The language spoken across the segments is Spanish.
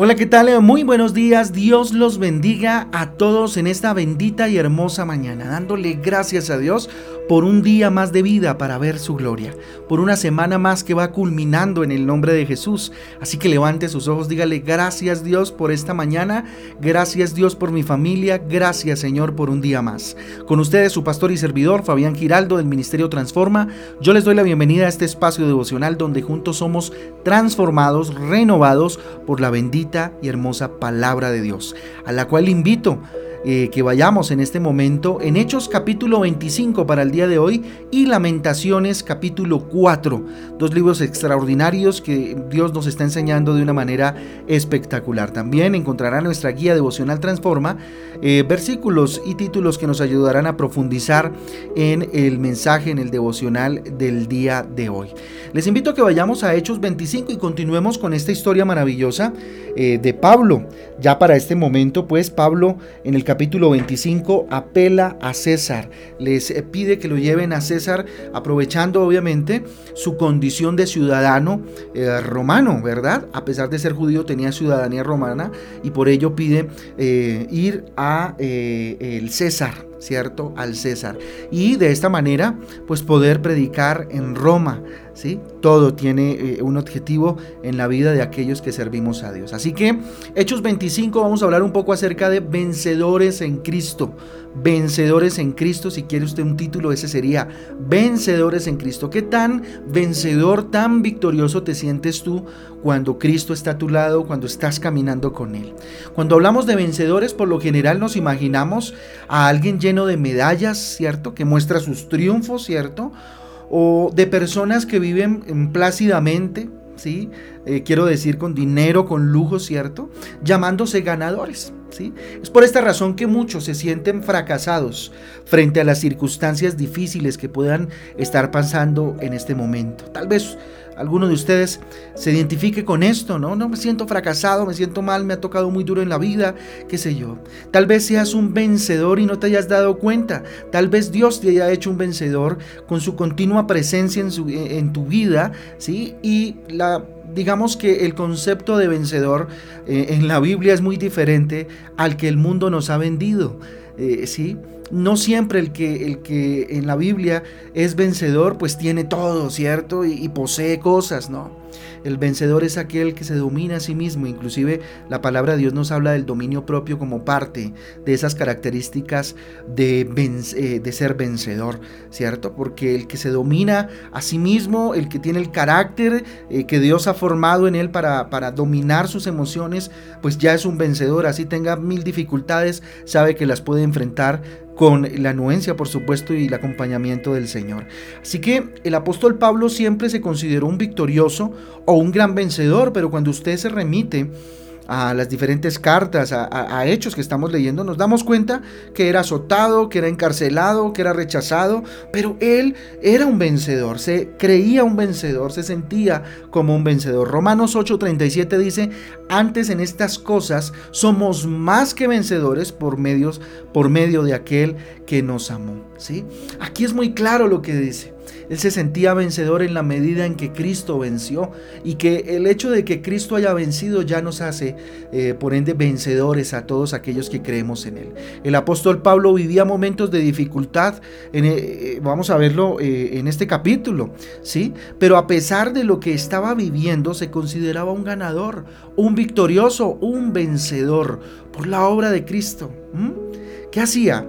Hola, ¿qué tal? Muy buenos días. Dios los bendiga a todos en esta bendita y hermosa mañana, dándole gracias a Dios por un día más de vida para ver su gloria, por una semana más que va culminando en el nombre de Jesús. Así que levante sus ojos, dígale gracias Dios por esta mañana, gracias Dios por mi familia, gracias Señor por un día más. Con ustedes su pastor y servidor Fabián Giraldo del Ministerio Transforma, yo les doy la bienvenida a este espacio devocional donde juntos somos transformados, renovados por la bendita y hermosa palabra de Dios, a la cual invito eh, que vayamos en este momento en Hechos capítulo 25 para el día de hoy y Lamentaciones capítulo 4, dos libros extraordinarios que Dios nos está enseñando de una manera espectacular. También encontrará nuestra guía devocional Transforma eh, versículos y títulos que nos ayudarán a profundizar en el mensaje, en el devocional del día de hoy. Les invito a que vayamos a Hechos 25 y continuemos con esta historia maravillosa eh, de Pablo. Ya para este momento, pues Pablo en el capítulo 25 apela a César, les eh, pide que lo lleven a César aprovechando obviamente su condición de ciudadano eh, romano, ¿verdad? A pesar de ser judío tenía ciudadanía romana y por ello pide eh, ir a el César, ¿cierto? Al César. Y de esta manera, pues poder predicar en Roma, ¿sí? Todo tiene eh, un objetivo en la vida de aquellos que servimos a Dios. Así que, Hechos 25, vamos a hablar un poco acerca de vencedores en Cristo. Vencedores en Cristo, si quiere usted un título, ese sería Vencedores en Cristo. ¿Qué tan vencedor, tan victorioso te sientes tú cuando Cristo está a tu lado, cuando estás caminando con Él? Cuando hablamos de vencedores, por lo general nos imaginamos a alguien lleno de medallas, ¿cierto? Que muestra sus triunfos, ¿cierto? O de personas que viven plácidamente, ¿sí? Eh, quiero decir con dinero, con lujo, ¿cierto? Llamándose ganadores. ¿sí? Es por esta razón que muchos se sienten fracasados frente a las circunstancias difíciles que puedan estar pasando en este momento. Tal vez alguno de ustedes se identifique con esto, ¿no? No me siento fracasado, me siento mal, me ha tocado muy duro en la vida, qué sé yo. Tal vez seas un vencedor y no te hayas dado cuenta. Tal vez Dios te haya hecho un vencedor con su continua presencia en, en tu vida, ¿sí? Y la digamos que el concepto de vencedor eh, en la Biblia es muy diferente al que el mundo nos ha vendido. Eh, ¿sí? No siempre el que, el que en la Biblia es vencedor, pues tiene todo, ¿cierto? Y, posee cosas, ¿no? El vencedor es aquel que se domina a sí mismo. Inclusive la palabra de Dios nos habla del dominio propio como parte de esas características de, eh, ser vencedor, ¿cierto? Porque el que se domina a sí mismo, el que tiene el carácter eh, que Dios ha formado en él para, para dominar sus emociones, pues ya es un vencedor. Así tenga mil dificultades, sabe que las puede enfrentar con la anuencia, por supuesto, y el acompañamiento del Señor. Así que el apóstol Pablo siempre se consideró un victorioso o un gran vencedor, pero cuando usted se remite a las diferentes cartas, a, hechos que estamos leyendo, nos damos cuenta que era azotado, que era encarcelado, que era rechazado, pero él era un vencedor, se creía un vencedor, se sentía como un vencedor. Romanos 8:37 dice, antes en estas cosas somos más que vencedores por, medios, por medio de aquel que nos amó. ¿sí? Aquí es muy claro lo que dice. Él se sentía vencedor en la medida en que Cristo venció y que el hecho de que Cristo haya vencido ya nos hace, eh, por ende, vencedores a todos aquellos que creemos en Él. El apóstol Pablo vivía momentos de dificultad, eh, eh, vamos a verlo en este capítulo, ¿sí? Pero a pesar de lo que estaba viviendo, se consideraba un ganador, un victorioso, un vencedor por la obra de Cristo. ¿Qué hacía?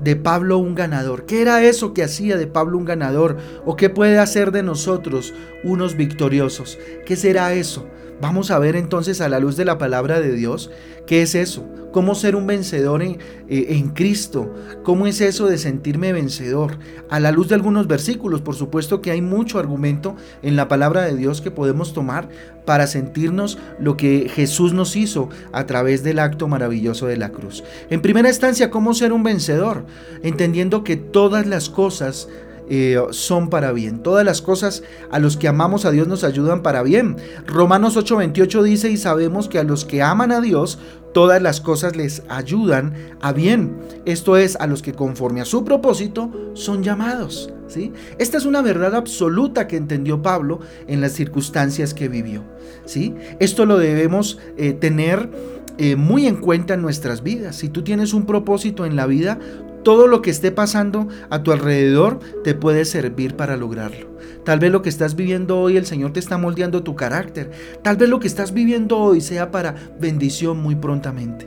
De Pablo un ganador? ¿Qué era eso que hacía de Pablo un ganador? ¿O qué puede hacer de nosotros unos victoriosos? ¿Qué será eso? Vamos a ver entonces a la luz de la palabra de Dios qué es eso, cómo ser un vencedor en, eh, en, Cristo, cómo es eso de sentirme vencedor. A la luz de algunos versículos, por supuesto que hay mucho argumento en la palabra de Dios que podemos tomar para sentirnos lo que Jesús nos hizo a través del acto maravilloso de la cruz. En primera instancia, cómo ser un vencedor, entendiendo que todas las cosas eh, son para bien. Todas las cosas a los que amamos a Dios nos ayudan para bien. Romanos 8:28 dice, y sabemos que a los que aman a Dios, todas las cosas les ayudan a bien. Esto es, a los que conforme a su propósito son llamados. ¿sí? Esta es una verdad absoluta que entendió Pablo en las circunstancias que vivió. ¿sí? Esto lo debemos eh, tener eh, muy en cuenta en nuestras vidas. Si tú tienes un propósito en la vida, todo lo que esté pasando a tu alrededor te puede servir para lograrlo. Tal vez lo que estás viviendo hoy, el Señor te está moldeando tu carácter. Tal vez lo que estás viviendo hoy sea para bendición muy prontamente.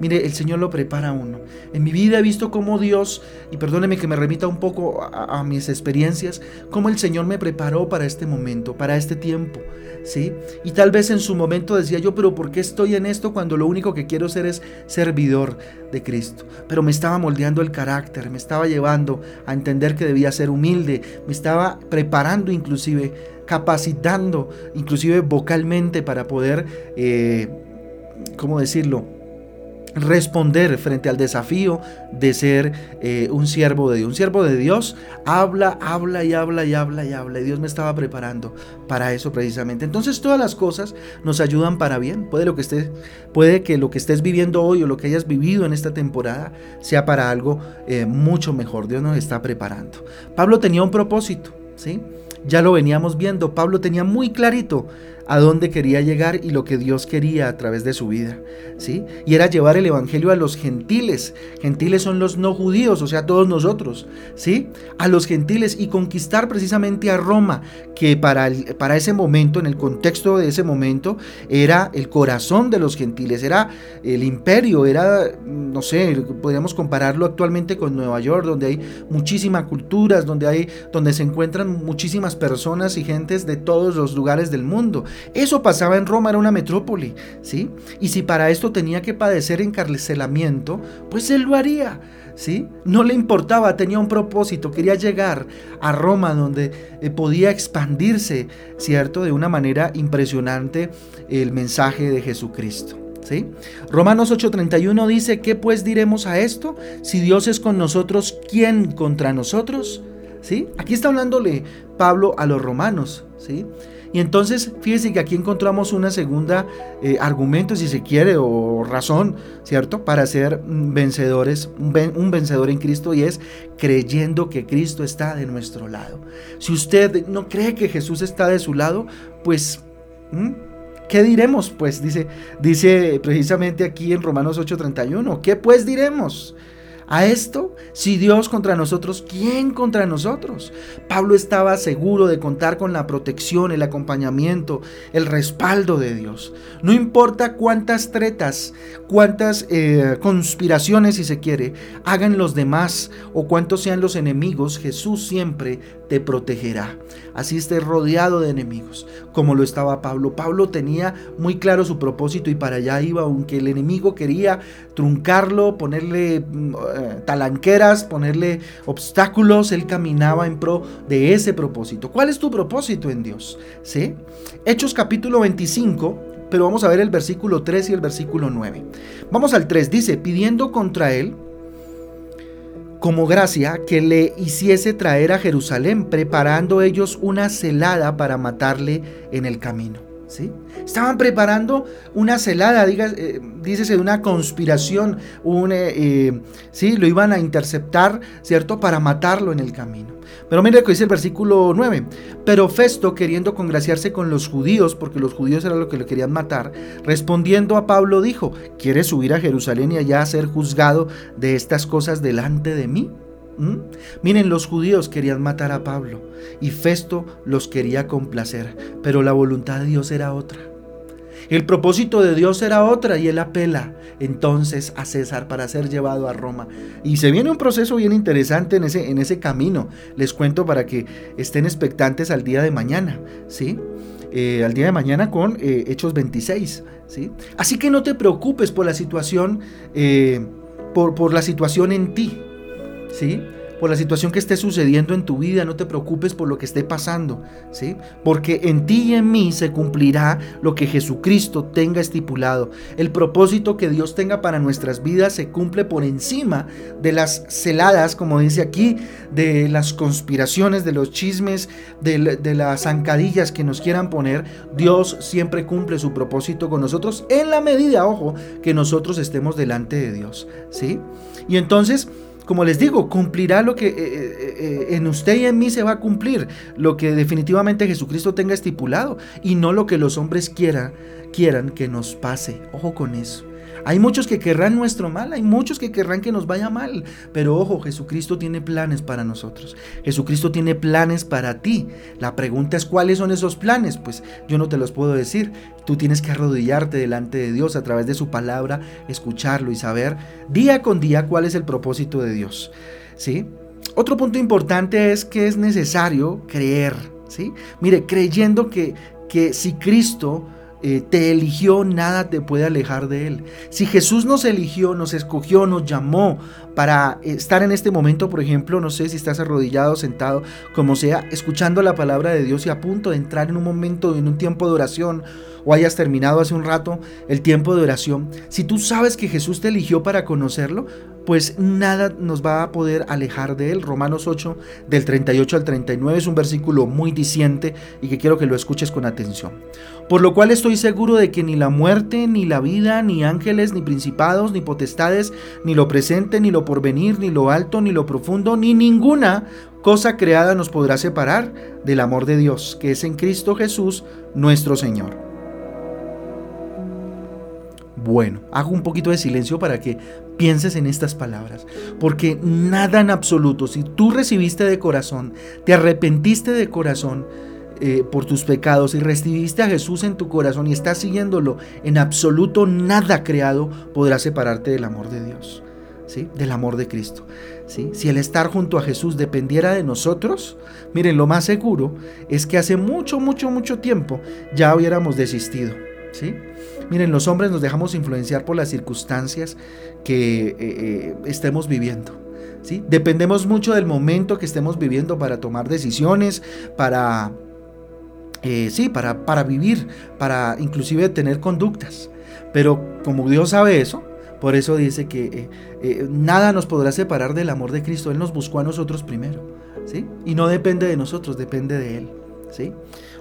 Mire, el Señor lo prepara a uno. En mi vida he visto cómo Dios, y perdóneme que me remita un poco a, mis experiencias, cómo el Señor me preparó para este momento, para este tiempo. ¿sí? Y tal vez en su momento decía yo, pero ¿por qué estoy en esto cuando lo único que quiero ser es servidor de Cristo? Pero me estaba moldeando el carácter, me estaba llevando a entender que debía ser humilde, me estaba preparando inclusive, capacitando inclusive vocalmente para poder, eh, ¿cómo decirlo? Responder frente al desafío de ser eh, un siervo de Dios. Un siervo de Dios habla, habla y habla y habla y habla. Y Dios me estaba preparando para eso precisamente. Entonces todas las cosas nos ayudan para bien. Puede, lo que estés, puede que lo que estés viviendo hoy o lo que hayas vivido en esta temporada sea para algo eh, mucho mejor. Dios nos está preparando. Pablo tenía un propósito, ¿sí? Ya lo veníamos viendo. Pablo tenía muy clarito a dónde quería llegar y lo que Dios quería a través de su vida, ¿sí? Y era llevar el evangelio a los gentiles. Gentiles son los no judíos, o sea, todos nosotros, ¿sí? A los gentiles y conquistar precisamente a Roma, que para, para ese momento, en el contexto de ese momento, era el corazón de los gentiles, era el imperio, era, no sé, podríamos compararlo actualmente con Nueva York, donde hay muchísimas culturas, donde hay, donde se encuentran muchísimas personas y gentes de todos los lugares del mundo. Eso pasaba en Roma, era una metrópoli, ¿sí? Y si para esto tenía que padecer encarcelamiento, pues él lo haría. ¿Sí? No le importaba, tenía un propósito, quería llegar a Roma donde eh, podía expandirse, ¿cierto? De una manera impresionante el mensaje de Jesucristo. ¿Sí? Romanos 8:31 dice, ¿qué pues diremos a esto? Si Dios es con nosotros, ¿quién contra nosotros? ¿Sí? Aquí está hablándole Pablo a los romanos, ¿sí? Y entonces, fíjese que aquí encontramos una segunda eh, argumento, si se quiere, o razón, ¿cierto? Para ser vencedores, un, vencedor en Cristo y es creyendo que Cristo está de nuestro lado. Si usted no cree que Jesús está de su lado, pues... ¿Qué diremos? Pues dice, dice precisamente aquí en Romanos 8:31, ¿qué pues diremos? A esto? Si Dios contra nosotros, ¿quién contra nosotros? Pablo estaba seguro de contar con la protección, el acompañamiento, el respaldo de Dios. No importa cuántas tretas, cuántas eh, conspiraciones, si se quiere, hagan los demás o cuántos sean los enemigos, Jesús siempre te protegerá. Así estés rodeado de enemigos, como lo estaba Pablo. Pablo tenía muy claro su propósito y para allá iba, aunque el enemigo quería truncarlo, ponerle mm, eh, talanqueras, ponerle obstáculos, él caminaba en pro de ese propósito. ¿Cuál es tu propósito en Dios? ¿Sí? Hechos capítulo 25, pero vamos a ver el versículo 3 y el versículo 9. Vamos al 3, dice, pidiendo contra él como gracia que le hiciese traer a Jerusalén, preparando ellos una celada para matarle en el camino. Estaban preparando una celada, diga, eh, una conspiración, un, eh, eh, ¿sí? lo iban a interceptar, ¿cierto?, para matarlo en el camino. Pero mire lo que dice el versículo 9. Pero Festo, queriendo congraciarse con los judíos, porque los judíos eran lo que le querían matar, respondiendo a Pablo dijo, ¿quieres subir a Jerusalén y allá ser juzgado de estas cosas delante de mí? ¿Mm? Miren, los judíos querían matar a Pablo y Festo los quería complacer, pero la voluntad de Dios era otra. El propósito de Dios era otra y él apela entonces a César para ser llevado a Roma. Y se viene un proceso bien interesante en ese, en ese camino. Les cuento para que estén expectantes al día de mañana, ¿sí? Eh, al día de mañana con eh, Hechos 26, ¿sí? Así que no te preocupes por la situación, eh, por, por la situación en ti, ¿sí? por la situación que esté sucediendo en tu vida, no te preocupes por lo que esté pasando, ¿sí? Porque en ti y en mí se cumplirá lo que Jesucristo tenga estipulado. El propósito que Dios tenga para nuestras vidas se cumple por encima de las celadas, como dice aquí, de las conspiraciones, de los chismes, de, de las zancadillas que nos quieran poner. Dios siempre cumple su propósito con nosotros en la medida, ojo, que nosotros estemos delante de Dios, ¿sí? Y entonces, como les digo, cumplirá lo que eh, eh, eh, en usted y en mí se va a cumplir, lo que definitivamente Jesucristo tenga estipulado y no lo que los hombres quieran, quieran que nos pase. Ojo con eso. Hay muchos que querrán nuestro mal, hay muchos que querrán que nos vaya mal, pero ojo, Jesucristo tiene planes para nosotros. Jesucristo tiene planes para ti. La pregunta es cuáles son esos planes. Pues yo no te los puedo decir. Tú tienes que arrodillarte delante de Dios a través de su palabra, escucharlo y saber día con día cuál es el propósito de Dios. ¿Sí? Otro punto importante es que es necesario creer, ¿sí? Mire, creyendo que, que si Cristo eh, te eligió, nada te puede alejar de Él. Si Jesús nos eligió, nos escogió, nos llamó para estar en este momento, por ejemplo, no sé si estás arrodillado, sentado, como sea, escuchando la palabra de Dios y a punto de entrar en un momento, en un tiempo de oración, o hayas terminado hace un rato el tiempo de oración, si tú sabes que Jesús te eligió para conocerlo, pues nada nos va a poder alejar de él. Romanos 8, del 38 al 39, es un versículo muy diciente y que quiero que lo escuches con atención. Por lo cual estoy seguro de que ni la muerte, ni la vida, ni ángeles, ni principados, ni potestades, ni lo presente, ni lo porvenir, ni lo alto, ni lo profundo, ni ninguna cosa creada nos podrá separar del amor de Dios, que es en Cristo Jesús nuestro Señor. Bueno, hago un poquito de silencio para que pienses en estas palabras, porque nada en absoluto, si tú recibiste de corazón, te arrepentiste de corazón eh, por tus pecados y recibiste a Jesús en tu corazón y estás siguiéndolo, en absoluto nada creado podrá separarte del amor de Dios, ¿sí? del amor de Cristo. ¿sí? Si el estar junto a Jesús dependiera de nosotros, miren, lo más seguro es que hace mucho, mucho, mucho tiempo ya hubiéramos desistido. ¿sí? Miren, los hombres nos dejamos influenciar por las circunstancias que eh, eh, estemos viviendo. ¿sí? Dependemos mucho del momento que estemos viviendo para tomar decisiones, para, eh, sí, para, para vivir, para inclusive tener conductas. Pero como Dios sabe eso, por eso dice que nada nos podrá separar del amor de Cristo. Él nos buscó a nosotros primero. ¿sí? Y no depende de nosotros, depende de Él. ¿sí?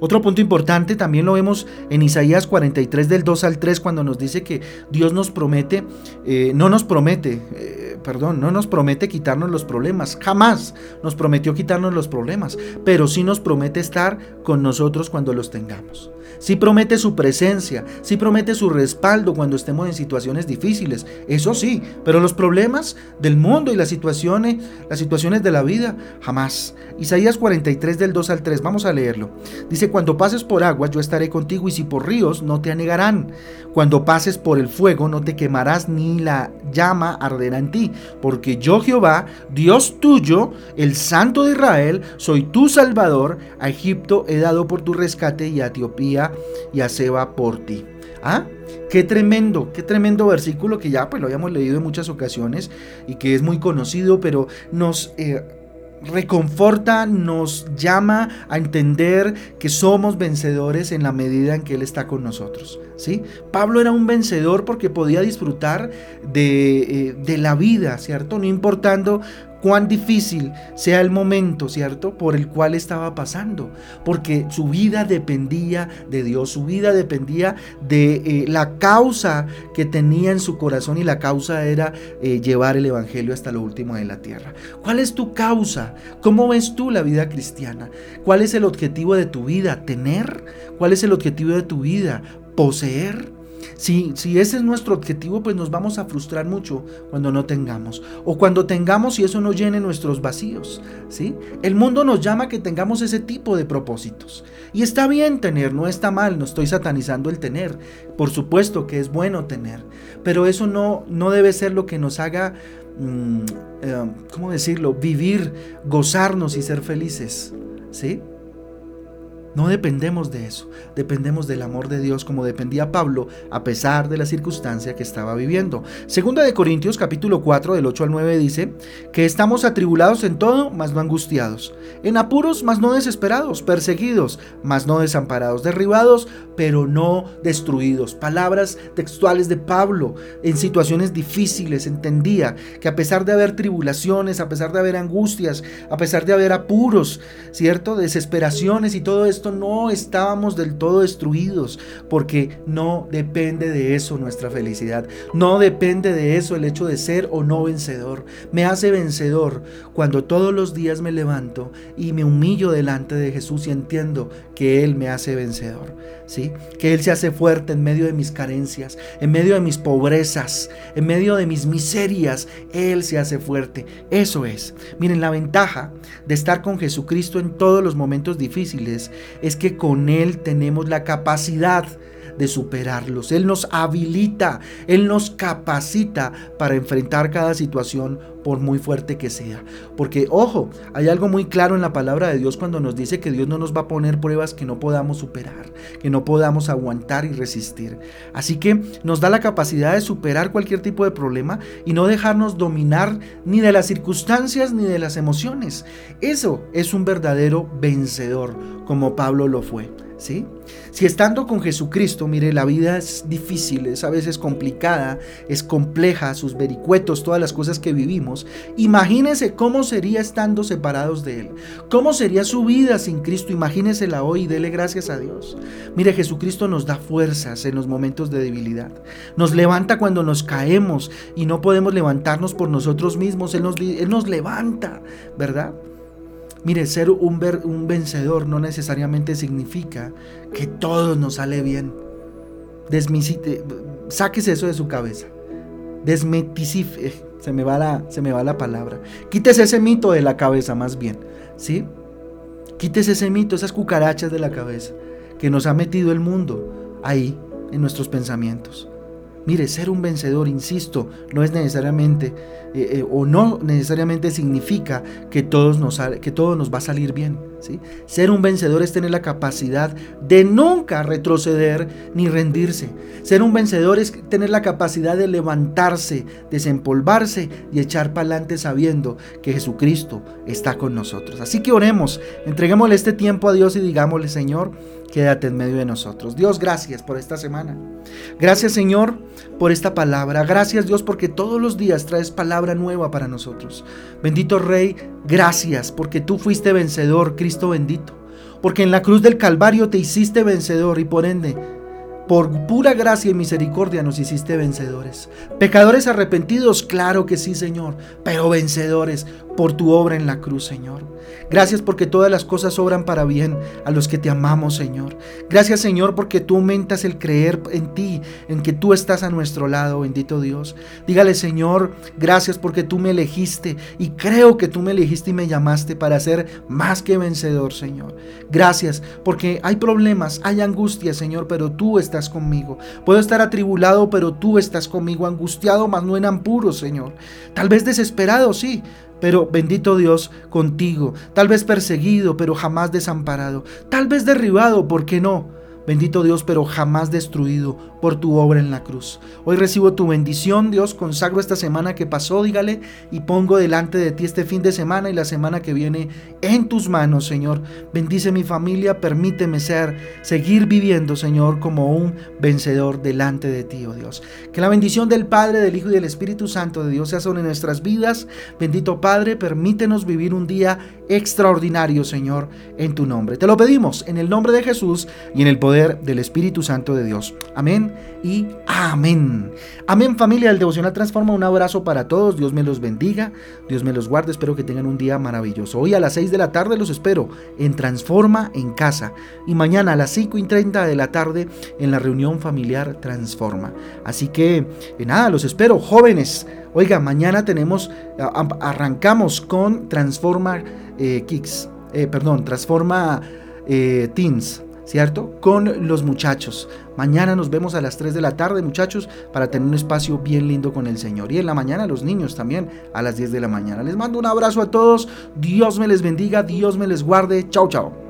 Otro punto importante también lo vemos en Isaías 43 del 2 al 3 cuando nos dice que Dios nos promete, eh, no nos promete, eh, perdón, no nos promete quitarnos los problemas, jamás nos prometió quitarnos los problemas, pero sí nos promete estar con nosotros cuando los tengamos. Sí promete su presencia, sí promete su respaldo cuando estemos en situaciones difíciles, eso sí, pero los problemas del mundo y las situaciones, las situaciones de la vida, jamás. Isaías 43 del 2 al 3, vamos a leerlo. Dice, cuando pases por agua yo estaré contigo y si por ríos no te anegarán. Cuando pases por el fuego no te quemarás ni la llama arderá en ti, porque yo Jehová, Dios tuyo, el Santo de Israel, soy tu Salvador, a Egipto he dado por tu rescate y a Etiopía y a Seba por ti. ¿Ah? Qué tremendo, qué tremendo versículo que ya pues lo habíamos leído en muchas ocasiones y que es muy conocido, pero nos eh, reconforta, nos llama a entender que somos vencedores en la medida en que Él está con nosotros. ¿sí? Pablo era un vencedor porque podía disfrutar de, eh, de la vida, ¿cierto? No importando cuán difícil sea el momento, ¿cierto? Por el cual estaba pasando, porque su vida dependía de Dios, su vida dependía de eh, la causa que tenía en su corazón y la causa era eh, llevar el Evangelio hasta lo último de la tierra. ¿Cuál es tu causa? ¿Cómo ves tú la vida cristiana? ¿Cuál es el objetivo de tu vida? ¿Tener? ¿Cuál es el objetivo de tu vida? ¿Poseer? Si, ese es nuestro objetivo, pues nos vamos a frustrar mucho cuando no tengamos. O cuando tengamos y eso no llene nuestros vacíos. ¿sí? El mundo nos llama a que tengamos ese tipo de propósitos. Y está bien tener, no está mal, no estoy satanizando el tener. Por supuesto que es bueno tener. Pero eso no, no debe ser lo que nos haga, mm, eh, ¿cómo decirlo? Vivir, gozarnos y ser felices. ¿Sí? No dependemos de eso, dependemos del amor de Dios como dependía Pablo a pesar de la circunstancia que estaba viviendo. Segunda de Corintios capítulo 4 del 8 al 9 dice que estamos atribulados en todo, mas no angustiados, en apuros, mas no desesperados, perseguidos, mas no desamparados, derribados, pero no destruidos. Palabras textuales de Pablo en situaciones difíciles entendía que a pesar de haber tribulaciones, a pesar de haber angustias, a pesar de haber apuros, ¿cierto? Desesperaciones y todo esto, no estábamos del todo destruidos, porque no depende de eso nuestra felicidad, no depende de eso el hecho de ser o no vencedor. Me hace vencedor cuando todos los días me levanto y me humillo delante de Jesús y entiendo que Él me hace vencedor, Que Él se hace fuerte en medio de mis carencias, en medio de mis pobrezas, en medio de mis miserias, Él se hace fuerte. Eso es. Miren, la ventaja de estar con Jesucristo en todos los momentos difíciles es que con Él tenemos la capacidad de superarlos. Él nos habilita, Él nos capacita para enfrentar cada situación por muy fuerte que sea. Porque, ojo, hay algo muy claro en la palabra de Dios cuando nos dice que Dios no nos va a poner pruebas que no podamos superar, que no podamos aguantar y resistir. Así que nos da la capacidad de superar cualquier tipo de problema y no dejarnos dominar ni de las circunstancias ni de las emociones. Eso es un verdadero vencedor, como Pablo lo fue. ¿Sí? Si estando con Jesucristo, mire, la vida es difícil, es a veces complicada, es compleja, sus vericuetos, todas las cosas que vivimos, imagínese cómo sería estando separados de Él. ¿Cómo sería su vida sin Cristo? Imagínesela hoy y dele gracias a Dios. Mire, Jesucristo nos da fuerzas en los momentos de debilidad. Nos levanta cuando nos caemos y no podemos levantarnos por nosotros mismos. Él nos levanta, ¿verdad? Mire, ser un, un vencedor no necesariamente significa que todo nos sale bien. Desmisite, sáquese eso de su cabeza. Desmeticife, se me va la, se me va la palabra. Quítese ese mito de la cabeza más bien, ¿sí? Quítese ese mito, esas cucarachas de la cabeza que nos ha metido el mundo ahí en nuestros pensamientos. Mire, ser un vencedor, insisto, no es necesariamente eh, eh, o no necesariamente significa que, todos nos, que todo nos va a salir bien. Ser un vencedor es tener la capacidad de nunca retroceder ni rendirse. Ser un vencedor es tener la capacidad de levantarse, desempolvarse y echar para adelante sabiendo que Jesucristo está con nosotros. Así que oremos, entreguémosle este tiempo a Dios y digámosle, Señor, quédate en medio de nosotros. Dios, gracias por esta semana. Gracias, Señor, por esta palabra. Gracias, Dios, porque todos los días traes palabra nueva para nosotros. Bendito Rey, gracias porque tú fuiste vencedor, bendito. Porque en la cruz del Calvario te hiciste vencedor y por ende por pura gracia y misericordia nos hiciste vencedores. Pecadores arrepentidos, claro que sí, Señor, pero vencedores por tu obra en la cruz, Señor. Gracias porque todas las cosas obran para bien a los que te amamos, Señor. Gracias, Señor, porque tú aumentas el creer en ti, en que tú estás a nuestro lado, bendito Dios. Dígale, Señor, gracias porque tú me elegiste y creo que tú me elegiste y me llamaste para ser más que vencedor, Señor. Gracias porque hay problemas, hay angustias, Señor, pero tú estás conmigo. Puedo estar atribulado, pero tú estás conmigo, angustiado, mas no en apuros, Señor. Tal vez desesperado, sí, pero bendito Dios contigo. Tal vez perseguido, pero jamás desamparado. Tal vez derribado, ¿por qué no? Bendito Dios, pero jamás destruido por tu obra en la cruz. Hoy recibo tu bendición, Dios, consagro esta semana que pasó, dígale, y pongo delante de ti este fin de semana y la semana que viene en tus manos, Señor. Bendice mi familia, permíteme ser, seguir viviendo, Señor, como un vencedor delante de ti, oh Dios. Que la bendición del Padre, del Hijo y del Espíritu Santo de Dios sea sobre nuestras vidas. Bendito Padre, permítenos vivir un día extraordinario, Señor, en tu nombre. Te lo pedimos en el nombre de Jesús y en el poder del Espíritu Santo de Dios. Amén y amén. Amén familia del Devocional Transforma. Un abrazo para todos. Dios me los bendiga. Dios me los guarde. Espero que tengan un día maravilloso. Hoy a las 6 de la tarde los espero en Transforma en casa. Y mañana a las 5 y 30 de la tarde en la reunión familiar Transforma. Así que eh, nada, los espero jóvenes. Oiga, mañana tenemos, arrancamos con Transforma eh, Kicks. Eh, perdón, Transforma Teens. ¿cierto? Con los muchachos. Mañana nos vemos a las 3 de la tarde, muchachos, para tener un espacio bien lindo con el Señor. Y en la mañana los niños también a las 10 de la mañana. Les mando un abrazo a todos. Dios me les bendiga, Dios me les guarde. Chao, chao.